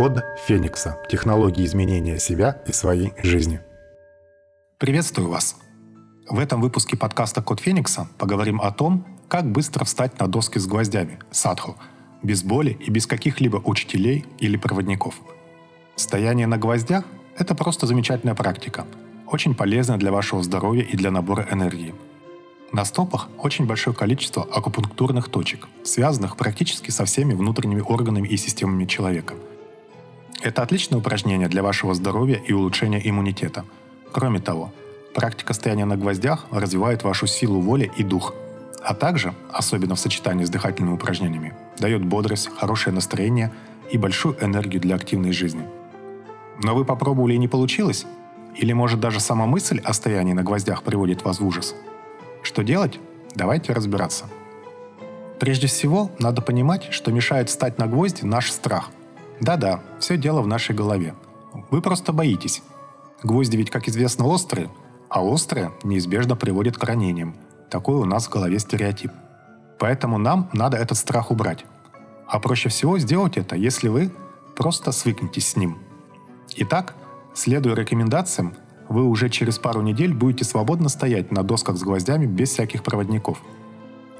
Код Феникса. Технологии изменения себя и своей жизни. Приветствую вас! В этом выпуске подкаста «Код Феникса» поговорим о том, как быстро встать на доски с гвоздями, садху, без боли и без каких-либо учителей или проводников. Стояние на гвоздях – это просто замечательная практика, очень полезная для вашего здоровья и для набора энергии. На стопах очень большое количество акупунктурных точек, связанных практически со всеми внутренними органами и системами человека – это отличное упражнение для вашего здоровья и улучшения иммунитета. Кроме того, практика стояния на гвоздях развивает вашу силу воли и дух, а также, особенно в сочетании с дыхательными упражнениями, дает бодрость, хорошее настроение и большую энергию для активной жизни. Но вы попробовали и не получилось? Или может даже сама мысль о стоянии на гвоздях приводит вас в ужас? Что делать? Давайте разбираться. Прежде всего, надо понимать, что мешает встать на гвозди наш страх – да-да, все дело в нашей голове. Вы просто боитесь. Гвозди ведь, как известно, острые, а острые неизбежно приводят к ранениям. Такой у нас в голове стереотип. Поэтому нам надо этот страх убрать. А проще всего сделать это, если вы просто свыкнетесь с ним. Итак, следуя рекомендациям, вы уже через пару недель будете свободно стоять на досках с гвоздями без всяких проводников.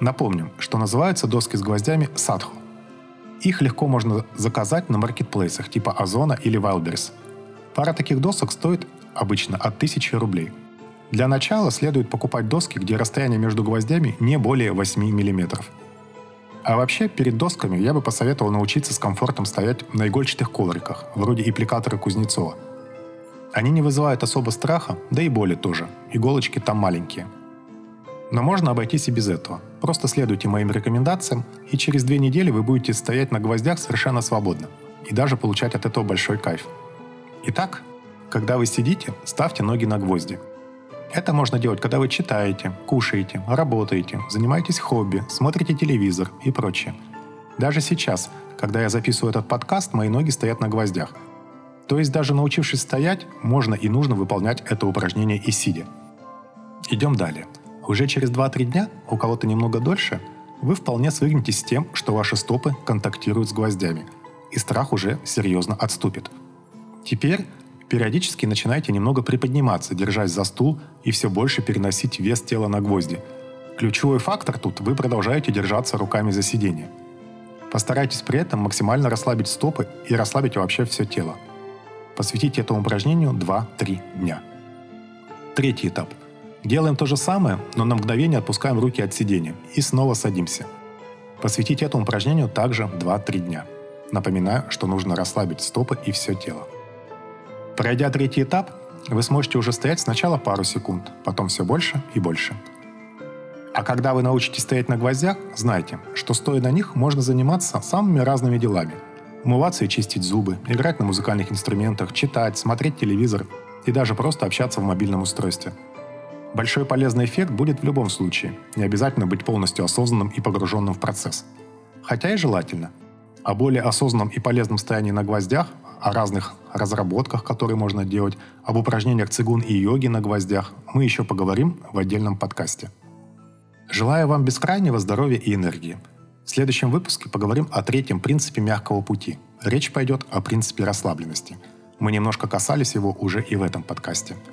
Напомним, что называются доски с гвоздями садху. Их легко можно заказать на маркетплейсах типа Озона или Wildberries. Пара таких досок стоит обычно от 1000 рублей. Для начала следует покупать доски, где расстояние между гвоздями не более 8 мм. А вообще, перед досками я бы посоветовал научиться с комфортом стоять на игольчатых ковриках, вроде аппликатора Кузнецова. Они не вызывают особо страха, да и боли тоже. Иголочки там маленькие – но можно обойтись и без этого. Просто следуйте моим рекомендациям, и через две недели вы будете стоять на гвоздях совершенно свободно и даже получать от этого большой кайф. Итак, когда вы сидите, ставьте ноги на гвозди. Это можно делать, когда вы читаете, кушаете, работаете, занимаетесь хобби, смотрите телевизор и прочее. Даже сейчас, когда я записываю этот подкаст, мои ноги стоят на гвоздях. То есть даже научившись стоять, можно и нужно выполнять это упражнение и сидя. Идем далее. Уже через 2-3 дня, у кого-то немного дольше, вы вполне свыкнетесь с тем, что ваши стопы контактируют с гвоздями, и страх уже серьезно отступит. Теперь периодически начинайте немного приподниматься, держась за стул и все больше переносить вес тела на гвозди. Ключевой фактор тут – вы продолжаете держаться руками за сиденье. Постарайтесь при этом максимально расслабить стопы и расслабить вообще все тело. Посвятите этому упражнению 2-3 дня. Третий этап – Делаем то же самое, но на мгновение отпускаем руки от сидения и снова садимся. Посвятить этому упражнению также 2-3 дня. Напоминаю, что нужно расслабить стопы и все тело. Пройдя третий этап, вы сможете уже стоять сначала пару секунд, потом все больше и больше. А когда вы научитесь стоять на гвоздях, знайте, что стоя на них можно заниматься самыми разными делами. Умываться и чистить зубы, играть на музыкальных инструментах, читать, смотреть телевизор и даже просто общаться в мобильном устройстве – Большой полезный эффект будет в любом случае, не обязательно быть полностью осознанным и погруженным в процесс. Хотя и желательно. О более осознанном и полезном стоянии на гвоздях, о разных разработках, которые можно делать, об упражнениях цигун и йоги на гвоздях мы еще поговорим в отдельном подкасте. Желаю вам бескрайнего здоровья и энергии. В следующем выпуске поговорим о третьем принципе мягкого пути. Речь пойдет о принципе расслабленности. Мы немножко касались его уже и в этом подкасте –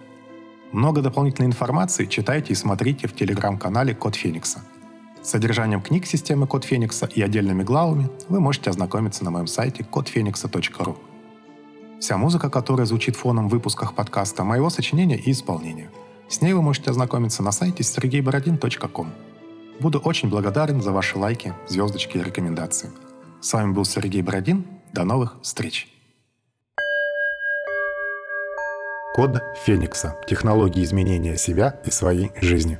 много дополнительной информации читайте и смотрите в телеграм-канале Код Феникса. С содержанием книг системы Код Феникса и отдельными главами вы можете ознакомиться на моем сайте кодфеникса.ру. Вся музыка, которая звучит фоном в выпусках подкаста, моего сочинения и исполнения. С ней вы можете ознакомиться на сайте sergeyborodin.com. Буду очень благодарен за ваши лайки, звездочки и рекомендации. С вами был Сергей Бородин. До новых встреч! Код Феникса. Технологии изменения себя и своей жизни.